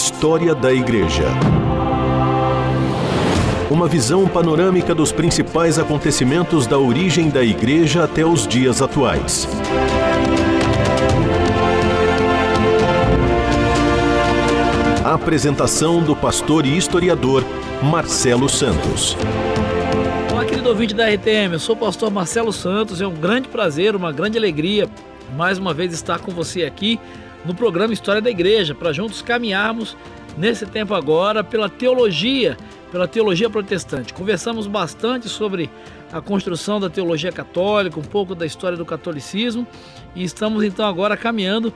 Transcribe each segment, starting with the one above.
História da Igreja. Uma visão panorâmica dos principais acontecimentos da origem da Igreja até os dias atuais. A apresentação do pastor e historiador Marcelo Santos. Olá, querido ouvinte da RTM, eu sou o pastor Marcelo Santos. É um grande prazer, uma grande alegria mais uma vez estar com você aqui no programa História da Igreja, para juntos caminharmos nesse tempo agora pela teologia, pela teologia protestante. Conversamos bastante sobre a construção da teologia católica, um pouco da história do catolicismo e estamos então agora caminhando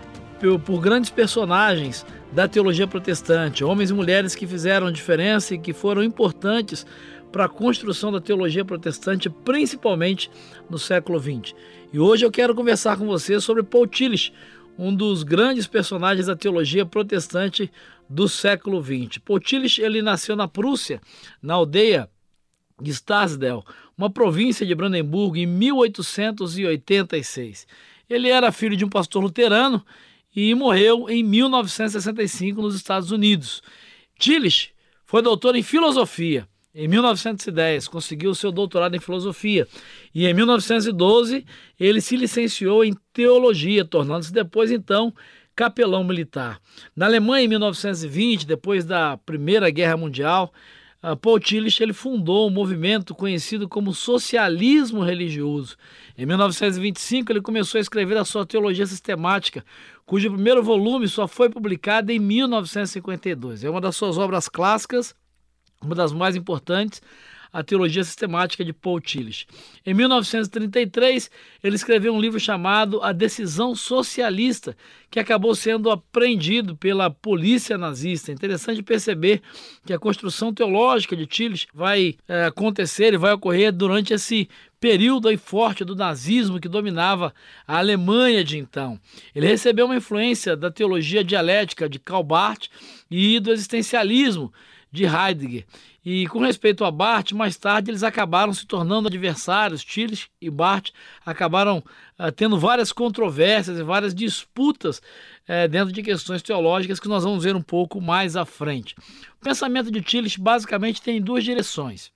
por, grandes personagens da teologia protestante, homens e mulheres que fizeram diferença e que foram importantes para a construção da teologia protestante, principalmente no século XX. E hoje eu quero conversar com você sobre Paul Tillich, um dos grandes personagens da teologia protestante do século XX. Paul Tillich ele nasceu na Prússia, na aldeia de Stasdel, uma província de Brandemburgo, em 1886. Ele era filho de um pastor luterano e morreu em 1965 nos Estados Unidos. Tillich foi doutor em filosofia em 1910, conseguiu seu doutorado em filosofia e em 1912 ele se licenciou em teologia, tornando-se depois então capelão militar. Na Alemanha, em 1920, depois da Primeira Guerra Mundial, Paul Tillich ele fundou um movimento conhecido como socialismo religioso. Em 1925, ele começou a escrever a sua teologia sistemática, cujo primeiro volume só foi publicado em 1952. É uma das suas obras clássicas uma das mais importantes, a Teologia Sistemática de Paul Tillich. Em 1933, ele escreveu um livro chamado A Decisão Socialista, que acabou sendo apreendido pela polícia nazista. Interessante perceber que a construção teológica de Tillich vai é, acontecer e vai ocorrer durante esse período aí forte do nazismo que dominava a Alemanha de então. Ele recebeu uma influência da teologia dialética de Karl Barth e do existencialismo de Heidegger. E com respeito a Barth, mais tarde eles acabaram se tornando adversários. Tillich e Barth acabaram uh, tendo várias controvérsias e várias disputas uh, dentro de questões teológicas que nós vamos ver um pouco mais à frente. O pensamento de Tillich basicamente tem duas direções.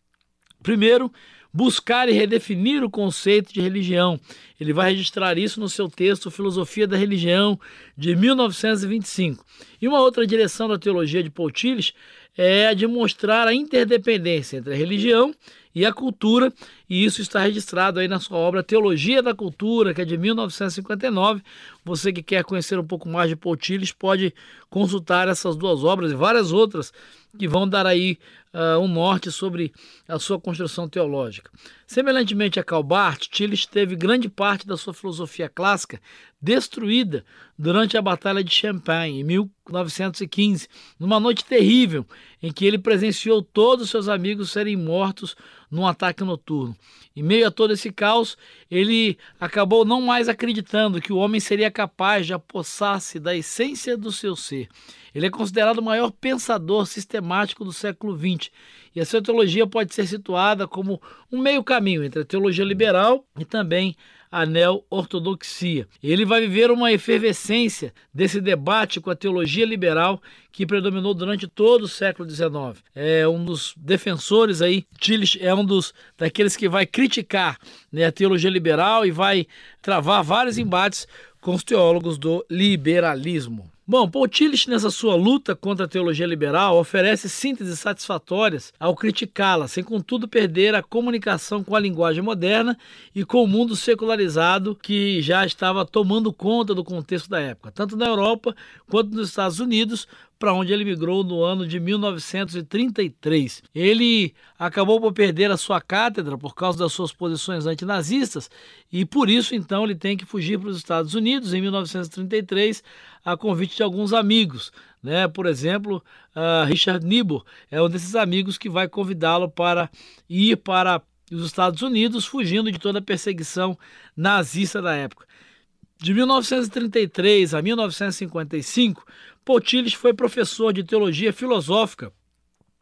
Primeiro, buscar e redefinir o conceito de religião. Ele vai registrar isso no seu texto Filosofia da Religião, de 1925. E uma outra direção da teologia de Paul Tillich é a de mostrar a interdependência entre a religião e a cultura, e isso está registrado aí na sua obra Teologia da Cultura, que é de 1959. Você que quer conhecer um pouco mais de Paul Tillich pode consultar essas duas obras e várias outras que vão dar aí uh, um norte sobre a sua construção teológica. Semelhantemente a Calbart, Tillich teve grande parte da sua filosofia clássica destruída durante a Batalha de Champagne, em 1915, numa noite terrível em que ele presenciou todos os seus amigos serem mortos num ataque noturno. Em meio a todo esse caos, ele acabou não mais acreditando que o homem seria capaz de apossar-se da essência do seu ser. Ele é considerado o maior pensador sistemático do século XX e a sua teologia pode ser situada como um meio caminho entre a teologia liberal e também a neo-ortodoxia. Ele vai viver uma efervescência desse debate com a teologia liberal que predominou durante todo o século XIX. É um dos defensores aí, Tillich é um dos daqueles que vai criticar né, a teologia liberal e vai travar vários embates com os teólogos do liberalismo. Bom, Paul Tillich, nessa sua luta contra a teologia liberal, oferece sínteses satisfatórias ao criticá-la, sem contudo perder a comunicação com a linguagem moderna e com o mundo secularizado que já estava tomando conta do contexto da época, tanto na Europa quanto nos Estados Unidos, para onde ele migrou no ano de 1933. Ele acabou por perder a sua cátedra por causa das suas posições antinazistas e por isso então ele tem que fugir para os Estados Unidos em 1933 a convite de alguns amigos. Né? Por exemplo, uh, Richard Niebuhr é um desses amigos que vai convidá-lo para ir para os Estados Unidos, fugindo de toda a perseguição nazista da época. De 1933 a 1955, Potilis foi professor de teologia filosófica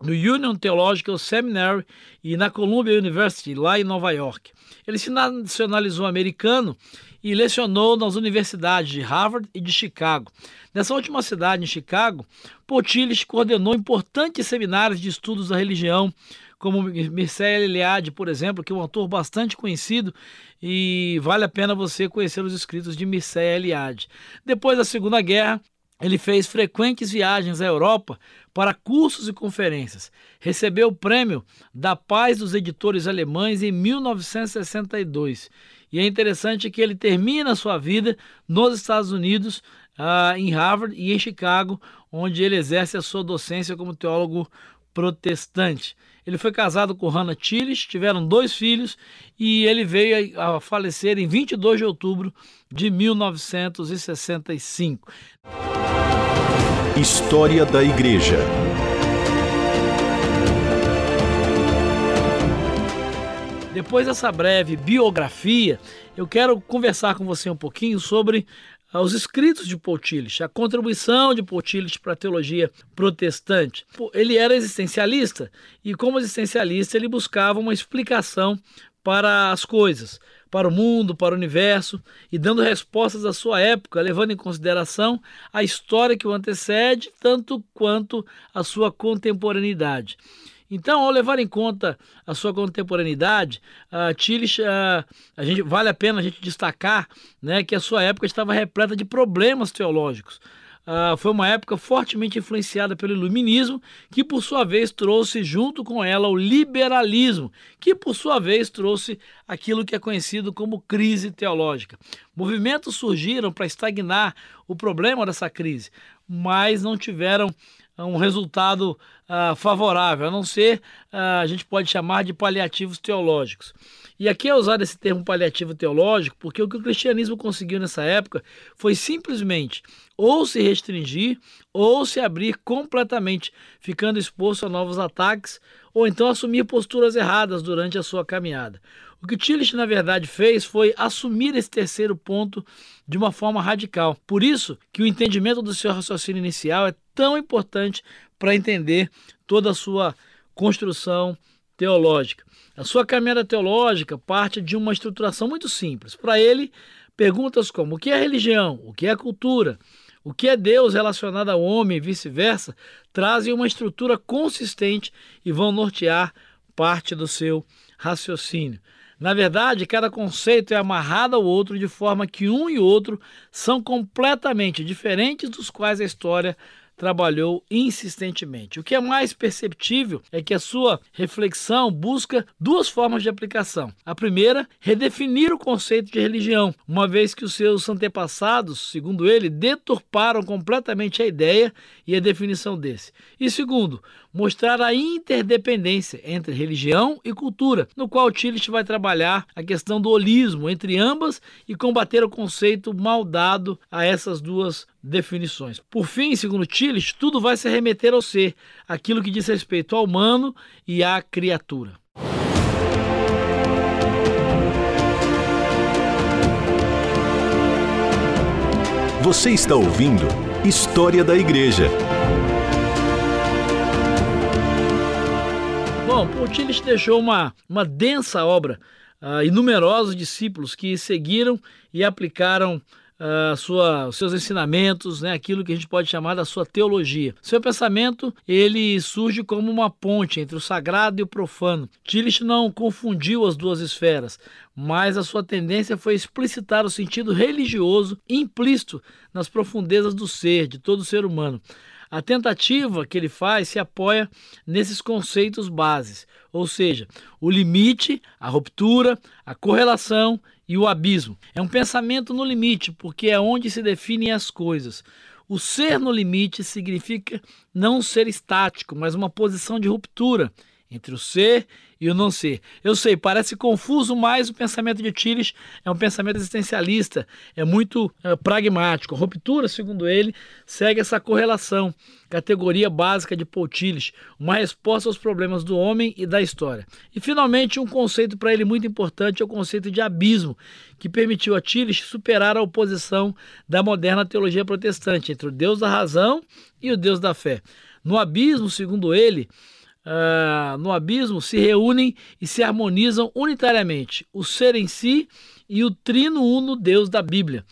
no Union Theological Seminary e na Columbia University, lá em Nova York. Ele se nacionalizou americano e lecionou nas universidades de Harvard e de Chicago. Nessa última cidade, em Chicago, Potilis coordenou importantes seminários de estudos da religião, como Mircea Eliade, por exemplo, que é um autor bastante conhecido e vale a pena você conhecer os escritos de Mircea Eliade. Depois da Segunda Guerra, ele fez frequentes viagens à Europa para cursos e conferências. Recebeu o prêmio da Paz dos Editores Alemães em 1962. E é interessante que ele termina sua vida nos Estados Unidos, uh, em Harvard e em Chicago, onde ele exerce a sua docência como teólogo protestante. Ele foi casado com Hannah Tillich, tiveram dois filhos e ele veio a falecer em 22 de outubro de 1965. História da Igreja. Depois dessa breve biografia, eu quero conversar com você um pouquinho sobre os escritos de Paul Tillich, a contribuição de Paul Tillich para a teologia protestante. Ele era existencialista e, como existencialista, ele buscava uma explicação para as coisas, para o mundo, para o universo, e dando respostas à sua época, levando em consideração a história que o antecede, tanto quanto a sua contemporaneidade. Então, ao levar em conta a sua contemporaneidade, a Tillich, a, a gente, vale a pena a gente destacar né, que a sua época estava repleta de problemas teológicos. Uh, foi uma época fortemente influenciada pelo iluminismo, que por sua vez trouxe junto com ela o liberalismo, que por sua vez trouxe aquilo que é conhecido como crise teológica. Movimentos surgiram para estagnar o problema dessa crise, mas não tiveram um resultado uh, favorável, a não ser, uh, a gente pode chamar de paliativos teológicos. E aqui é usado esse termo paliativo teológico porque o que o cristianismo conseguiu nessa época foi simplesmente ou se restringir ou se abrir completamente, ficando exposto a novos ataques ou então assumir posturas erradas durante a sua caminhada. O que Tillich, na verdade, fez foi assumir esse terceiro ponto de uma forma radical. Por isso que o entendimento do seu raciocínio inicial é tão importante para entender toda a sua construção teológica. A sua caminhada teológica parte de uma estruturação muito simples. Para ele, perguntas como o que é religião, o que é cultura, o que é Deus relacionado ao homem e vice-versa, trazem uma estrutura consistente e vão nortear parte do seu raciocínio. Na verdade, cada conceito é amarrado ao outro de forma que um e outro são completamente diferentes, dos quais a história trabalhou insistentemente. O que é mais perceptível é que a sua reflexão busca duas formas de aplicação. A primeira, redefinir o conceito de religião, uma vez que os seus antepassados, segundo ele, deturparam completamente a ideia e a definição desse. E segundo, mostrar a interdependência entre religião e cultura, no qual Tillich vai trabalhar a questão do holismo entre ambas e combater o conceito mal dado a essas duas definições. Por fim, segundo Tillich, tudo vai se remeter ao ser, aquilo que diz respeito ao humano e à criatura. Você está ouvindo História da Igreja. Bom, Pontilis deixou uma, uma densa obra uh, e numerosos discípulos que seguiram e aplicaram uh, sua, os seus ensinamentos, né, aquilo que a gente pode chamar da sua teologia. Seu pensamento ele surge como uma ponte entre o sagrado e o profano. Tillich não confundiu as duas esferas, mas a sua tendência foi explicitar o sentido religioso implícito nas profundezas do ser, de todo ser humano. A tentativa que ele faz se apoia nesses conceitos bases, ou seja, o limite, a ruptura, a correlação e o abismo. É um pensamento no limite, porque é onde se definem as coisas. O ser no limite significa não ser estático, mas uma posição de ruptura entre o ser e o não ser. Eu sei, parece confuso, mas o pensamento de Tillich é um pensamento existencialista, é muito é, pragmático. A ruptura, segundo ele, segue essa correlação, categoria básica de Paul Tillich, uma resposta aos problemas do homem e da história. E finalmente, um conceito para ele muito importante é o conceito de abismo, que permitiu a Tillich superar a oposição da moderna teologia protestante entre o Deus da razão e o Deus da fé. No abismo, segundo ele, uh, no abismo se reúnem e se harmonizam unitariamente, o ser em si e o trino uno Deus da Bíblia.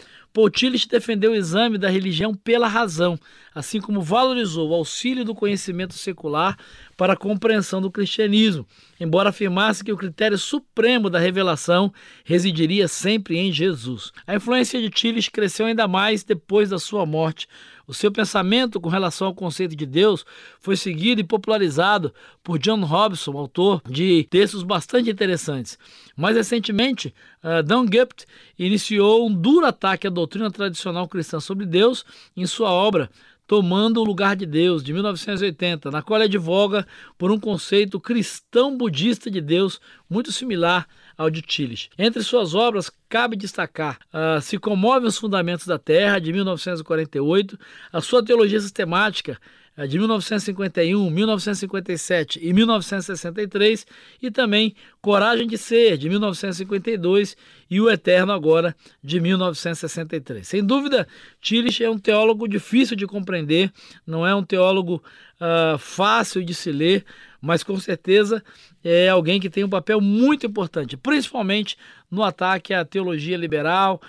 Tillich defendeu o exame da religião pela razão, assim como valorizou o auxílio do conhecimento secular para a compreensão do cristianismo, embora afirmasse que o critério supremo da revelação residiria sempre em Jesus. A influência de Tillich cresceu ainda mais depois da sua morte, o seu pensamento com relação ao conceito de Deus foi seguido e popularizado por John Robson, autor de textos bastante interessantes. Mais recentemente, uh, Don Gupt iniciou um duro ataque à doutrina tradicional cristã sobre Deus em sua obra Tomando o Lugar de Deus, de 1980, na qual ele advoga por um conceito cristão budista de Deus muito similar ao de Tillich. Entre suas obras, cabe destacar uh, Se Comove os Fundamentos da Terra, de 1948, a sua teologia sistemática, de 1951, 1957 e 1963, e também Coragem de Ser, de 1952, e O Eterno Agora, de 1963. Sem dúvida, Tillich é um teólogo difícil de compreender, não é um teólogo uh, fácil de se ler, mas com certeza é alguém que tem um papel muito importante, principalmente no ataque à teologia liberal,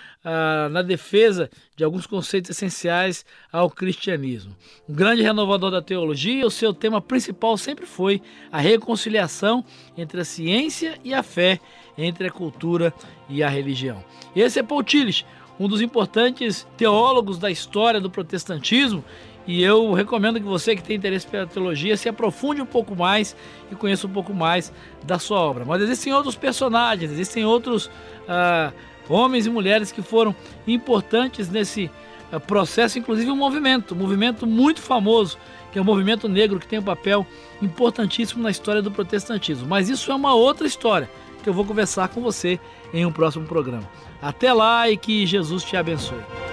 na defesa de alguns conceitos essenciais ao cristianismo. Um grande renovador da teologia, o seu tema principal sempre foi a reconciliação entre a ciência e a fé, entre a cultura e a religião. Esse é Paul Tillich, um dos importantes teólogos da história do protestantismo e eu recomendo que você que tem interesse pela teologia se aprofunde um pouco mais e conheça um pouco mais da sua obra. Mas existem outros personagens, existem outros uh, homens e mulheres que foram importantes nesse uh, processo, inclusive um movimento, um movimento muito famoso, que é o movimento negro, que tem um papel importantíssimo na história do protestantismo. Mas isso é uma outra história que eu vou conversar com você em um próximo programa. Até lá e que Jesus te abençoe.